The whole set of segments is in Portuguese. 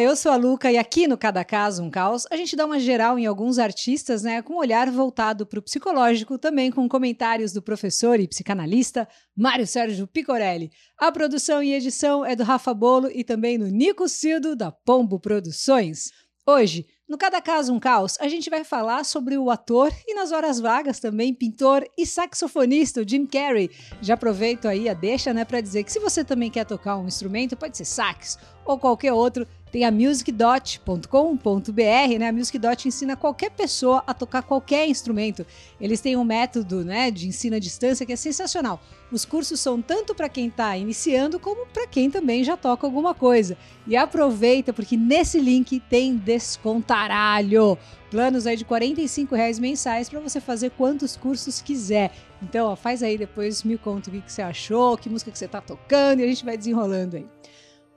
Eu sou a Luca e aqui no Cada Caso um Caos, a gente dá uma geral em alguns artistas, né, com um olhar voltado para o psicológico, também com comentários do professor e psicanalista Mário Sérgio Picorelli. A produção e edição é do Rafa Bolo e também do Nico Cido da Pombo Produções. Hoje, no Cada Caso um Caos, a gente vai falar sobre o ator e nas horas vagas também pintor e saxofonista, o Jim Carrey. Já aproveito aí a deixa, né, para dizer que se você também quer tocar um instrumento, pode ser sax ou qualquer outro, tem a musicdot.com.br, né? A Musicdot ensina qualquer pessoa a tocar qualquer instrumento. Eles têm um método, né, de ensino à distância que é sensacional. Os cursos são tanto para quem está iniciando como para quem também já toca alguma coisa. E aproveita porque nesse link tem descontaralho. Planos aí de R$ reais mensais para você fazer quantos cursos quiser. Então, ó, faz aí depois, me conta o que, que você achou, que música que você está tocando e a gente vai desenrolando aí.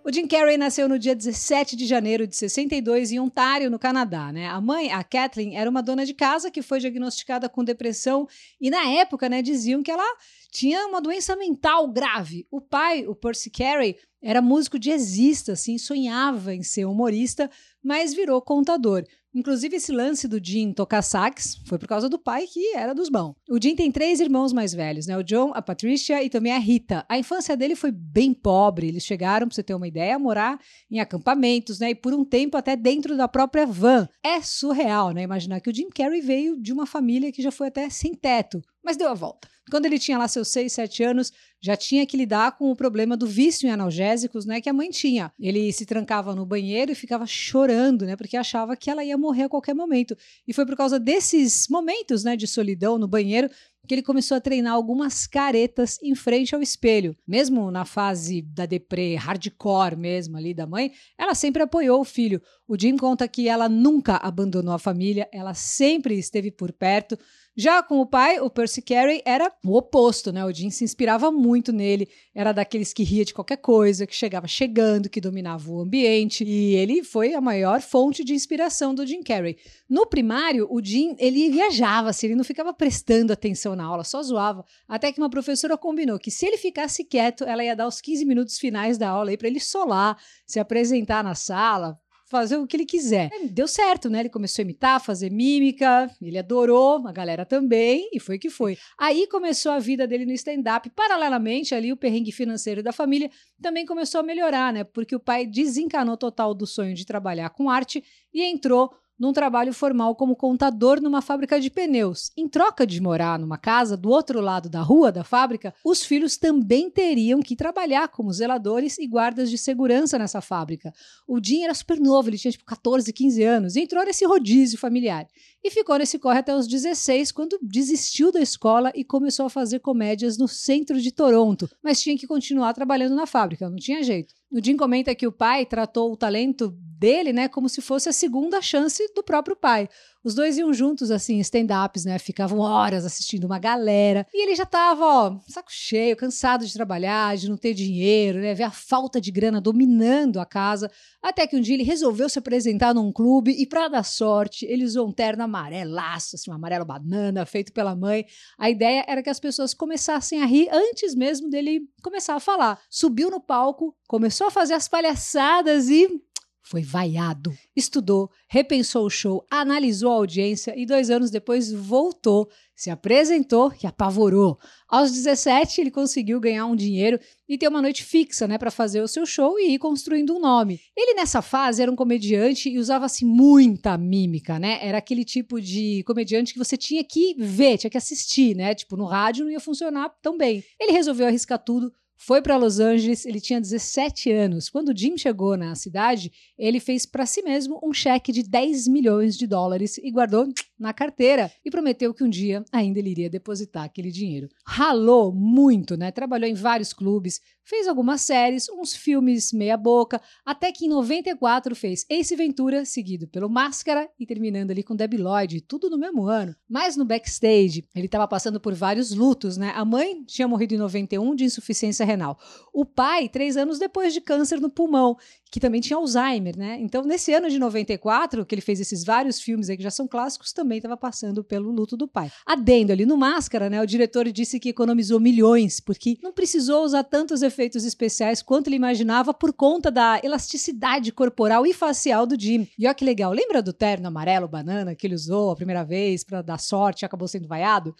O Jim Carrey nasceu no dia 17 de janeiro de 62 em Ontário, no Canadá. Né? A mãe, a Kathleen, era uma dona de casa que foi diagnosticada com depressão e na época né, diziam que ela tinha uma doença mental grave. O pai, o Percy Carey, era músico jazzista, assim, sonhava em ser humorista, mas virou contador. Inclusive, esse lance do Jim tocar sax foi por causa do pai, que era dos bons. O Jim tem três irmãos mais velhos, né? O John, a Patricia e também a Rita. A infância dele foi bem pobre. Eles chegaram, pra você ter uma ideia, a morar em acampamentos, né? E por um tempo até dentro da própria van. É surreal, né? Imaginar que o Jim Carrey veio de uma família que já foi até sem teto, mas deu a volta. Quando ele tinha lá seus 6, 7 anos, já tinha que lidar com o problema do vício em analgésicos, né, que a mãe tinha. Ele se trancava no banheiro e ficava chorando, né, porque achava que ela ia morrer a qualquer momento. E foi por causa desses momentos, né, de solidão no banheiro que ele começou a treinar algumas caretas em frente ao espelho. Mesmo na fase da deprê hardcore mesmo ali da mãe, ela sempre apoiou o filho. O Jim conta que ela nunca abandonou a família, ela sempre esteve por perto, já com o pai, o Percy Carey era o oposto, né? O Jim se inspirava muito nele, era daqueles que ria de qualquer coisa, que chegava chegando, que dominava o ambiente, e ele foi a maior fonte de inspiração do Jim Carrey. No primário, o Jim, ele viajava, assim, ele não ficava prestando atenção na aula, só zoava, até que uma professora combinou que se ele ficasse quieto, ela ia dar os 15 minutos finais da aula aí para ele solar, se apresentar na sala, fazer o que ele quiser. Deu certo, né? Ele começou a imitar, fazer mímica, ele adorou, a galera também, e foi que foi. Aí começou a vida dele no stand-up. Paralelamente, ali, o perrengue financeiro da família também começou a melhorar, né? Porque o pai desencanou total do sonho de trabalhar com arte e entrou num trabalho formal como contador numa fábrica de pneus. Em troca de morar numa casa do outro lado da rua da fábrica, os filhos também teriam que trabalhar como zeladores e guardas de segurança nessa fábrica. O Jim era super novo, ele tinha tipo 14, 15 anos, e entrou nesse rodízio familiar. E ficou nesse corre até os 16, quando desistiu da escola e começou a fazer comédias no centro de Toronto, mas tinha que continuar trabalhando na fábrica, não tinha jeito. O Jim comenta que o pai tratou o talento dele, né, como se fosse a segunda chance do próprio pai. Os dois iam juntos, assim, stand-ups, né? Ficavam horas assistindo uma galera. E ele já tava, ó, saco cheio, cansado de trabalhar, de não ter dinheiro, né? Ver a falta de grana dominando a casa. Até que um dia ele resolveu se apresentar num clube e, para dar sorte, ele usou um terno amarelaço, assim, um amarelo banana, feito pela mãe. A ideia era que as pessoas começassem a rir antes mesmo dele começar a falar. Subiu no palco, começou a fazer as palhaçadas e foi vaiado. Estudou, repensou o show, analisou a audiência e dois anos depois voltou, se apresentou e apavorou. Aos 17, ele conseguiu ganhar um dinheiro e ter uma noite fixa, né, para fazer o seu show e ir construindo um nome. Ele nessa fase era um comediante e usava-se muita mímica, né? Era aquele tipo de comediante que você tinha que ver, tinha que assistir, né? Tipo, no rádio não ia funcionar tão bem. Ele resolveu arriscar tudo, foi para Los Angeles, ele tinha 17 anos. Quando Jim chegou na cidade, ele fez para si mesmo um cheque de 10 milhões de dólares e guardou na carteira e prometeu que um dia ainda ele iria depositar aquele dinheiro. Ralou muito, né? Trabalhou em vários clubes, fez algumas séries, uns filmes meia boca, até que em 94 fez Ace Ventura, seguido pelo Máscara e terminando ali com Debbie Lloyd, tudo no mesmo ano. Mas no backstage, ele estava passando por vários lutos, né? A mãe tinha morrido em 91 de insuficiência renal. O pai, três anos depois de câncer no pulmão, que também tinha Alzheimer, né? Então, nesse ano de 94, que ele fez esses vários filmes aí que já são clássicos, também estava passando pelo luto do pai. Adendo ali no Máscara, né? O diretor disse que economizou milhões, porque não precisou usar tantos efeitos especiais quanto ele imaginava por conta da elasticidade corporal e facial do Jim. E olha que legal, lembra do terno amarelo banana que ele usou a primeira vez para dar sorte e acabou sendo vaiado?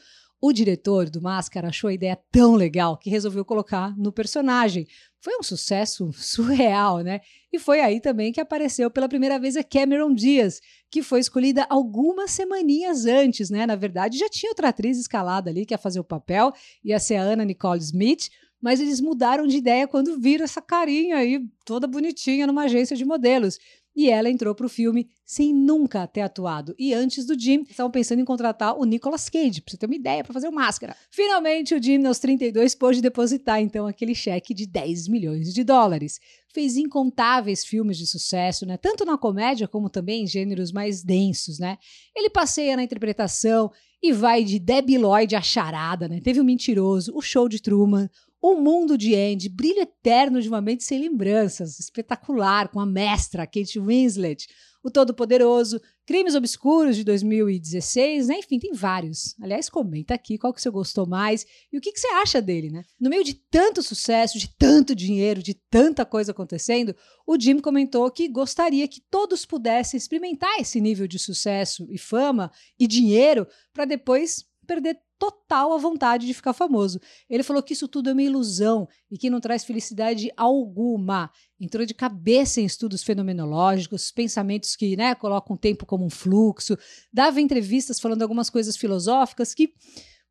O diretor do Máscara achou a ideia tão legal que resolveu colocar no personagem. Foi um sucesso surreal, né? E foi aí também que apareceu pela primeira vez a Cameron Diaz, que foi escolhida algumas semaninhas antes, né? Na verdade, já tinha outra atriz escalada ali que ia fazer o papel, ia ser a Anna Nicole Smith, mas eles mudaram de ideia quando viram essa carinha aí toda bonitinha numa agência de modelos e ela entrou para o filme sem nunca ter atuado. E antes do Jim, estavam pensando em contratar o Nicolas Cage, para você ter uma ideia, para fazer o Máscara. Finalmente, o Jim, aos 32, pôde depositar então aquele cheque de 10 milhões de dólares. Fez incontáveis filmes de sucesso, né? tanto na comédia como também em gêneros mais densos. Né? Ele passeia na interpretação e vai de Debbie Lloyd a charada. Né? Teve o Mentiroso, o Show de Truman, o Mundo de Andy, Brilho Eterno de uma Mente Sem Lembranças, espetacular, com a mestra Kate Winslet, O Todo-Poderoso, Crimes Obscuros de 2016, né? enfim, tem vários. Aliás, comenta aqui qual que você gostou mais e o que, que você acha dele, né? No meio de tanto sucesso, de tanto dinheiro, de tanta coisa acontecendo, o Jim comentou que gostaria que todos pudessem experimentar esse nível de sucesso e fama e dinheiro para depois perder total a vontade de ficar famoso. Ele falou que isso tudo é uma ilusão e que não traz felicidade alguma. Entrou de cabeça em estudos fenomenológicos, pensamentos que né, colocam o tempo como um fluxo, dava entrevistas falando algumas coisas filosóficas que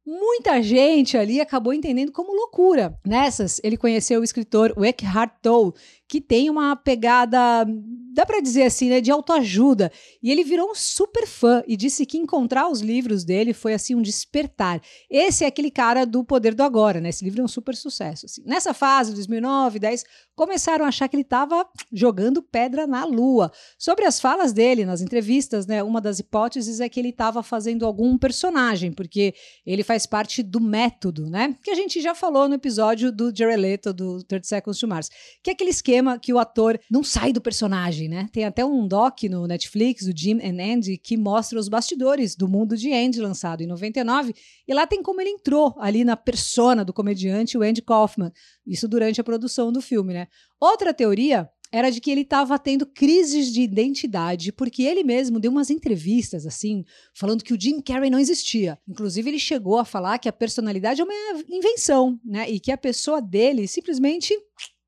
muita gente ali acabou entendendo como loucura. Nessas, ele conheceu o escritor Eckhart Tolle, que tem uma pegada, dá para dizer assim, né, de autoajuda. E ele virou um super fã e disse que encontrar os livros dele foi assim um despertar. Esse é aquele cara do poder do agora, né? Esse livro é um super sucesso. Assim. Nessa fase, 2009, 10, começaram a achar que ele estava jogando pedra na lua. Sobre as falas dele nas entrevistas, né, uma das hipóteses é que ele estava fazendo algum personagem, porque ele faz parte do método, né? Que a gente já falou no episódio do Jared Leto, do 30 Seconds to Mars, que é aquele esquema que o ator não sai do personagem, né? Tem até um doc no Netflix, o Jim and Andy, que mostra os bastidores do mundo de Andy, lançado em 99, e lá tem como ele entrou ali na persona do comediante, o Andy Kaufman. Isso durante a produção do filme, né? Outra teoria era de que ele estava tendo crises de identidade, porque ele mesmo deu umas entrevistas assim, falando que o Jim Carrey não existia. Inclusive, ele chegou a falar que a personalidade é uma invenção, né? E que a pessoa dele simplesmente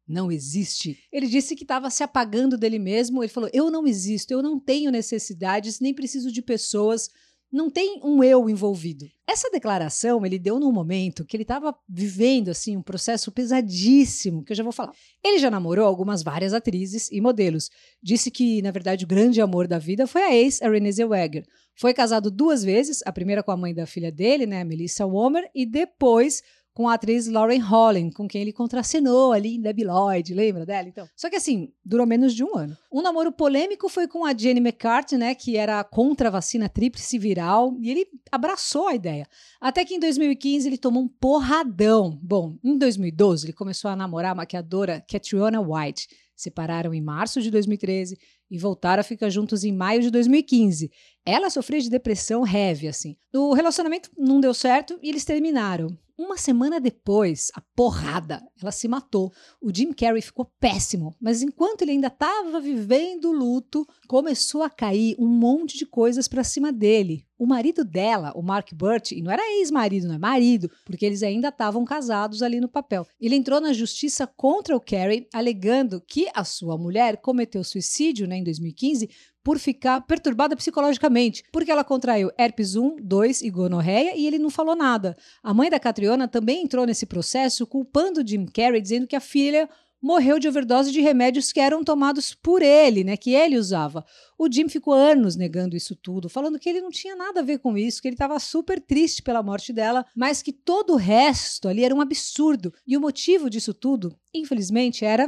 não existe. Ele disse que estava se apagando dele mesmo. Ele falou: Eu não existo, eu não tenho necessidades, nem preciso de pessoas, não tem um eu envolvido. Essa declaração ele deu num momento que ele estava vivendo assim um processo pesadíssimo, que eu já vou falar. Ele já namorou algumas várias atrizes e modelos. Disse que, na verdade, o grande amor da vida foi a ex, a Renée Zellweger. Foi casado duas vezes, a primeira com a mãe da filha dele, né, Melissa Womer, e depois com a atriz Lauren Holland, com quem ele contracenou ali em Debbie Lloyd, lembra dela? Então. Só que assim, durou menos de um ano. Um namoro polêmico foi com a Jenny McCarthy, né, que era contra a vacina tríplice viral, e ele abraçou a ideia. Até que em 2015 ele tomou um porradão. Bom, em 2012 ele começou a namorar a maquiadora Catriona White. Separaram em março de 2013 e voltaram a ficar juntos em maio de 2015. Ela sofria de depressão heavy, assim. O relacionamento não deu certo e eles terminaram. Uma semana depois, a porrada, ela se matou. O Jim Carrey ficou péssimo, mas enquanto ele ainda estava vivendo o luto, começou a cair um monte de coisas para cima dele. O marido dela, o Mark Burt, e não era ex-marido, não é marido, porque eles ainda estavam casados ali no papel. Ele entrou na justiça contra o Carrey, alegando que a sua mulher cometeu suicídio né, em 2015 por ficar perturbada psicologicamente, porque ela contraiu herpes 1, 2 e gonorreia e ele não falou nada. A mãe da Catriona também entrou nesse processo culpando Jim Carrey, dizendo que a filha morreu de overdose de remédios que eram tomados por ele, né, que ele usava. O Jim ficou anos negando isso tudo, falando que ele não tinha nada a ver com isso, que ele estava super triste pela morte dela, mas que todo o resto ali era um absurdo. E o motivo disso tudo, infelizmente, era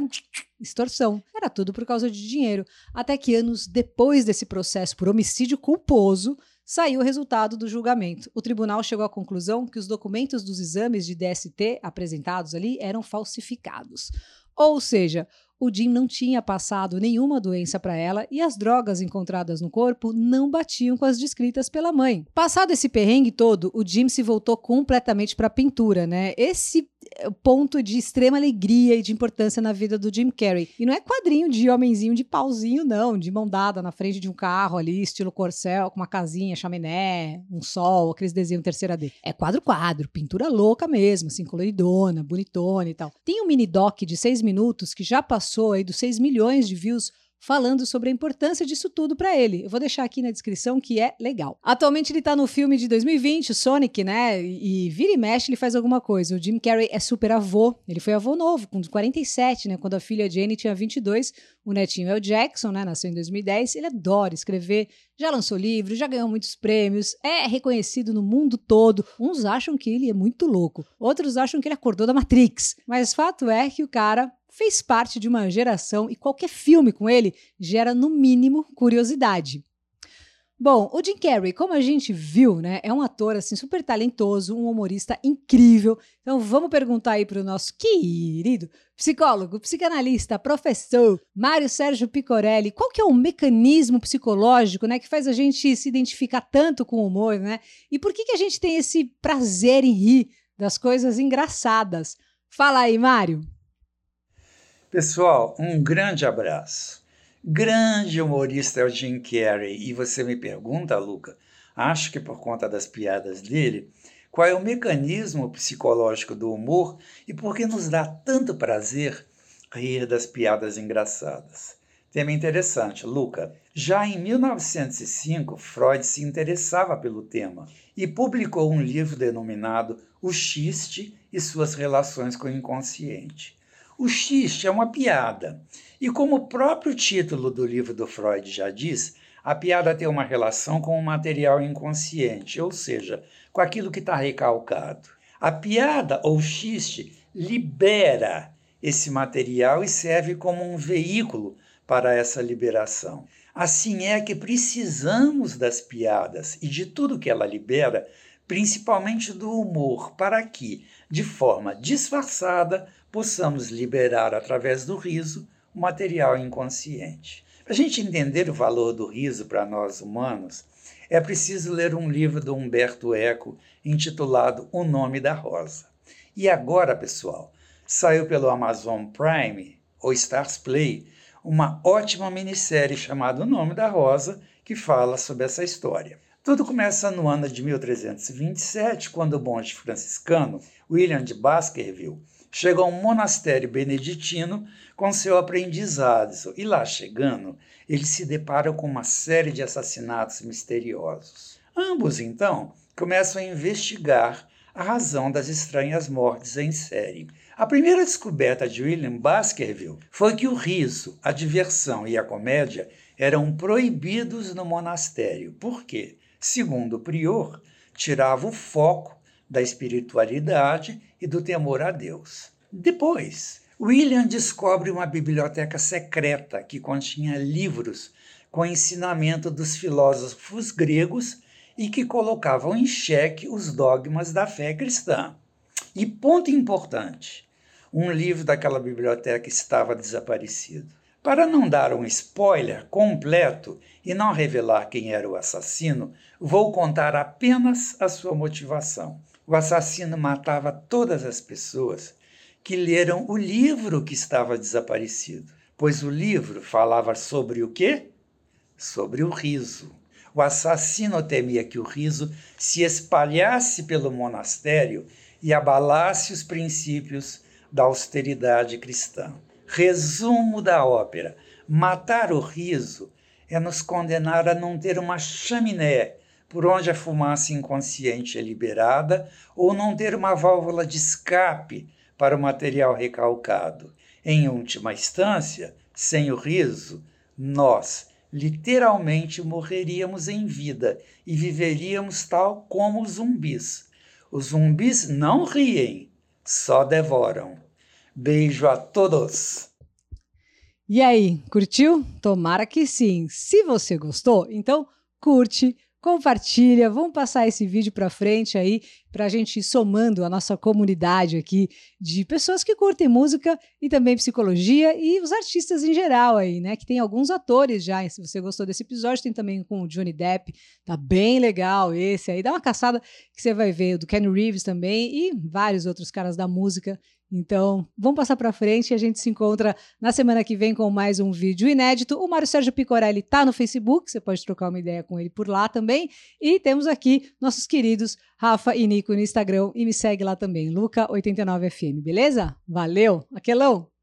extorsão. Era tudo por causa de dinheiro. Até que anos depois desse processo por homicídio culposo, saiu o resultado do julgamento. O tribunal chegou à conclusão que os documentos dos exames de DST apresentados ali eram falsificados. Ou seja, o Jim não tinha passado nenhuma doença para ela e as drogas encontradas no corpo não batiam com as descritas pela mãe. Passado esse perrengue todo, o Jim se voltou completamente para a pintura, né? Esse ponto de extrema alegria e de importância na vida do Jim Carrey. E não é quadrinho de homenzinho de pauzinho, não, de mão dada na frente de um carro ali, estilo corcel, com uma casinha, chaminé, um sol, aqueles desenhos terceira D. É quadro-quadro, pintura louca mesmo, assim, coloridona, bonitona e tal. Tem um mini doc de seis minutos que já passou aí dos 6 milhões de views falando sobre a importância disso tudo para ele. Eu vou deixar aqui na descrição que é legal. Atualmente ele tá no filme de 2020, o Sonic, né? E, vira e mexe ele faz alguma coisa. O Jim Carrey é super avô. Ele foi avô novo, com 47, né? Quando a filha Jenny tinha 22. O netinho é o Jackson, né? Nasceu em 2010. Ele adora escrever, já lançou livro, já ganhou muitos prêmios, é reconhecido no mundo todo. Uns acham que ele é muito louco, outros acham que ele acordou da Matrix. Mas fato é que o cara fez parte de uma geração e qualquer filme com ele gera, no mínimo, curiosidade. Bom, o Jim Carrey, como a gente viu, né, é um ator assim super talentoso, um humorista incrível. Então vamos perguntar aí para o nosso querido psicólogo, psicanalista, professor Mário Sérgio Picorelli, qual que é o mecanismo psicológico, né, que faz a gente se identificar tanto com o humor, né? E por que que a gente tem esse prazer em rir das coisas engraçadas? Fala aí, Mário. Pessoal, um grande abraço. Grande humorista é o Jim Carrey. E você me pergunta, Luca, acho que por conta das piadas dele, qual é o mecanismo psicológico do humor e por que nos dá tanto prazer rir das piadas engraçadas? Tema interessante, Luca. Já em 1905, Freud se interessava pelo tema e publicou um livro denominado O Xiste e suas relações com o inconsciente. O xiste é uma piada. E como o próprio título do livro do Freud já diz, a piada tem uma relação com o material inconsciente, ou seja, com aquilo que está recalcado. A piada ou xiste libera esse material e serve como um veículo para essa liberação. Assim é que precisamos das piadas e de tudo que ela libera, principalmente do humor, para que, de forma disfarçada, possamos liberar através do riso o material inconsciente. Para a gente entender o valor do riso para nós humanos, é preciso ler um livro do Humberto Eco intitulado O Nome da Rosa. E agora, pessoal, saiu pelo Amazon Prime ou Stars Play uma ótima minissérie chamada O Nome da Rosa, que fala sobre essa história. Tudo começa no ano de 1327, quando o monge franciscano William de Baskerville chega a um monastério beneditino com seu aprendizado, e lá chegando, ele se depara com uma série de assassinatos misteriosos. Ambos, então, começam a investigar a razão das estranhas mortes em série. A primeira descoberta de William Baskerville foi que o riso, a diversão e a comédia eram proibidos no monastério. Por quê? Segundo o prior, tirava o foco da espiritualidade e do temor a Deus. Depois, William descobre uma biblioteca secreta que continha livros com ensinamento dos filósofos gregos e que colocavam em xeque os dogmas da fé cristã. E ponto importante: um livro daquela biblioteca estava desaparecido. Para não dar um spoiler completo e não revelar quem era o assassino, vou contar apenas a sua motivação. O assassino matava todas as pessoas que leram o livro que estava desaparecido, pois o livro falava sobre o quê? Sobre o riso. O assassino temia que o riso se espalhasse pelo monastério e abalasse os princípios da austeridade cristã. Resumo da ópera: matar o riso é nos condenar a não ter uma chaminé por onde a fumaça inconsciente é liberada, ou não ter uma válvula de escape para o material recalcado. Em última instância, sem o riso, nós literalmente morreríamos em vida e viveríamos tal como os zumbis. Os zumbis não riem, só devoram. Beijo a todos! E aí, curtiu? Tomara que sim. Se você gostou, então curte compartilha, vamos passar esse vídeo para frente aí, para a gente ir somando a nossa comunidade aqui de pessoas que curtem música e também psicologia e os artistas em geral aí, né? Que tem alguns atores já. Se você gostou desse episódio, tem também com o Johnny Depp, tá bem legal esse aí. Dá uma caçada que você vai ver, do Ken Reeves também e vários outros caras da música então, vamos passar para frente e a gente se encontra na semana que vem com mais um vídeo inédito. O Mário Sérgio Picorelli está no Facebook, você pode trocar uma ideia com ele por lá também. E temos aqui nossos queridos Rafa e Nico no Instagram e me segue lá também, Luca89FM, beleza? Valeu, aquelão!